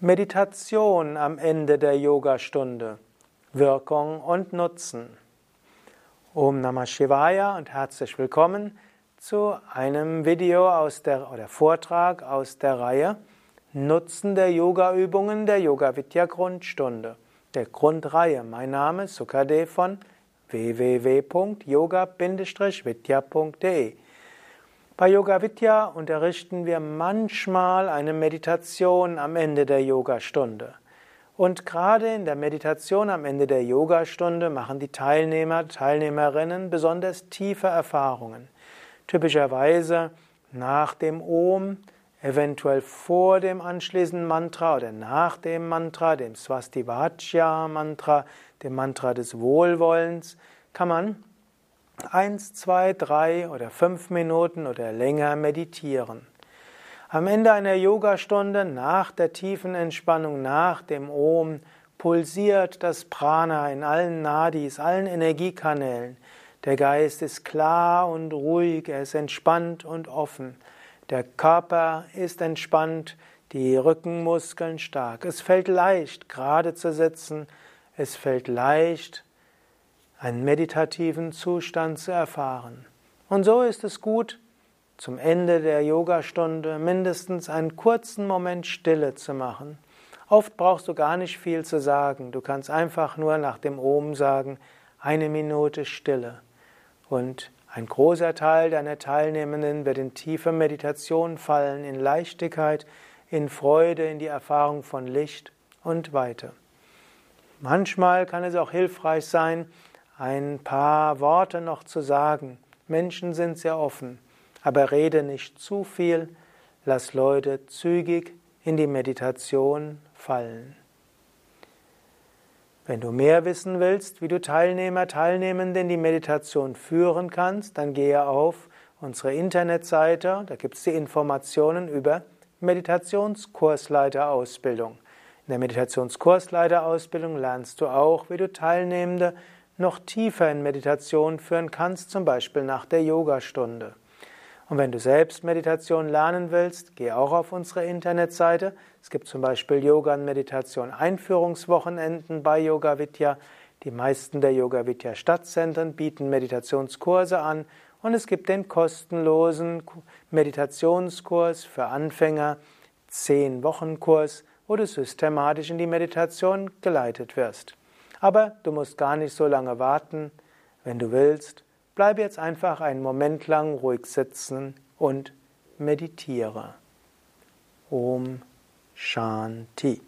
Meditation am Ende der Yogastunde. Wirkung und Nutzen. Om Namah Shivaya und herzlich willkommen zu einem Video aus der oder Vortrag aus der Reihe Nutzen der Yoga-Übungen der Yoga Vidya Grundstunde, der Grundreihe. Mein Name ist Sukadev von www.yoga-vidya.de bei Yoga Vidya unterrichten wir manchmal eine Meditation am Ende der Yogastunde. Und gerade in der Meditation am Ende der Yogastunde machen die Teilnehmer, Teilnehmerinnen besonders tiefe Erfahrungen. Typischerweise nach dem Om, eventuell vor dem anschließenden Mantra oder nach dem Mantra, dem Swastivajra Mantra, dem Mantra des Wohlwollens, kann man eins, zwei, drei oder fünf Minuten oder länger meditieren. Am Ende einer Yogastunde, nach der tiefen Entspannung, nach dem Om, pulsiert das Prana in allen Nadis, allen Energiekanälen. Der Geist ist klar und ruhig, er ist entspannt und offen. Der Körper ist entspannt, die Rückenmuskeln stark. Es fällt leicht, gerade zu sitzen. Es fällt leicht, einen meditativen Zustand zu erfahren. Und so ist es gut, zum Ende der Yogastunde mindestens einen kurzen Moment Stille zu machen. Oft brauchst du gar nicht viel zu sagen. Du kannst einfach nur nach dem Om sagen, eine Minute Stille. Und ein großer Teil deiner Teilnehmenden wird in tiefe Meditation fallen, in Leichtigkeit, in Freude, in die Erfahrung von Licht und weiter. Manchmal kann es auch hilfreich sein, ein paar Worte noch zu sagen. Menschen sind sehr offen, aber rede nicht zu viel, lass Leute zügig in die Meditation fallen. Wenn du mehr wissen willst, wie du Teilnehmer, Teilnehmende in die Meditation führen kannst, dann gehe auf unsere Internetseite, da gibt es die Informationen über Meditationskursleiterausbildung. In der Meditationskursleiterausbildung lernst du auch, wie du Teilnehmende noch tiefer in Meditation führen kannst, zum Beispiel nach der Yogastunde. Und wenn du selbst Meditation lernen willst, geh auch auf unsere Internetseite. Es gibt zum Beispiel Yoga und Meditation Einführungswochenenden bei Yoga Vidya. Die meisten der Yoga Vidya Stadtzentren bieten Meditationskurse an und es gibt den kostenlosen Meditationskurs für Anfänger, 10 Wochen Kurs, wo du systematisch in die Meditation geleitet wirst. Aber du musst gar nicht so lange warten. Wenn du willst, bleib jetzt einfach einen Moment lang ruhig sitzen und meditiere. Om Shanti.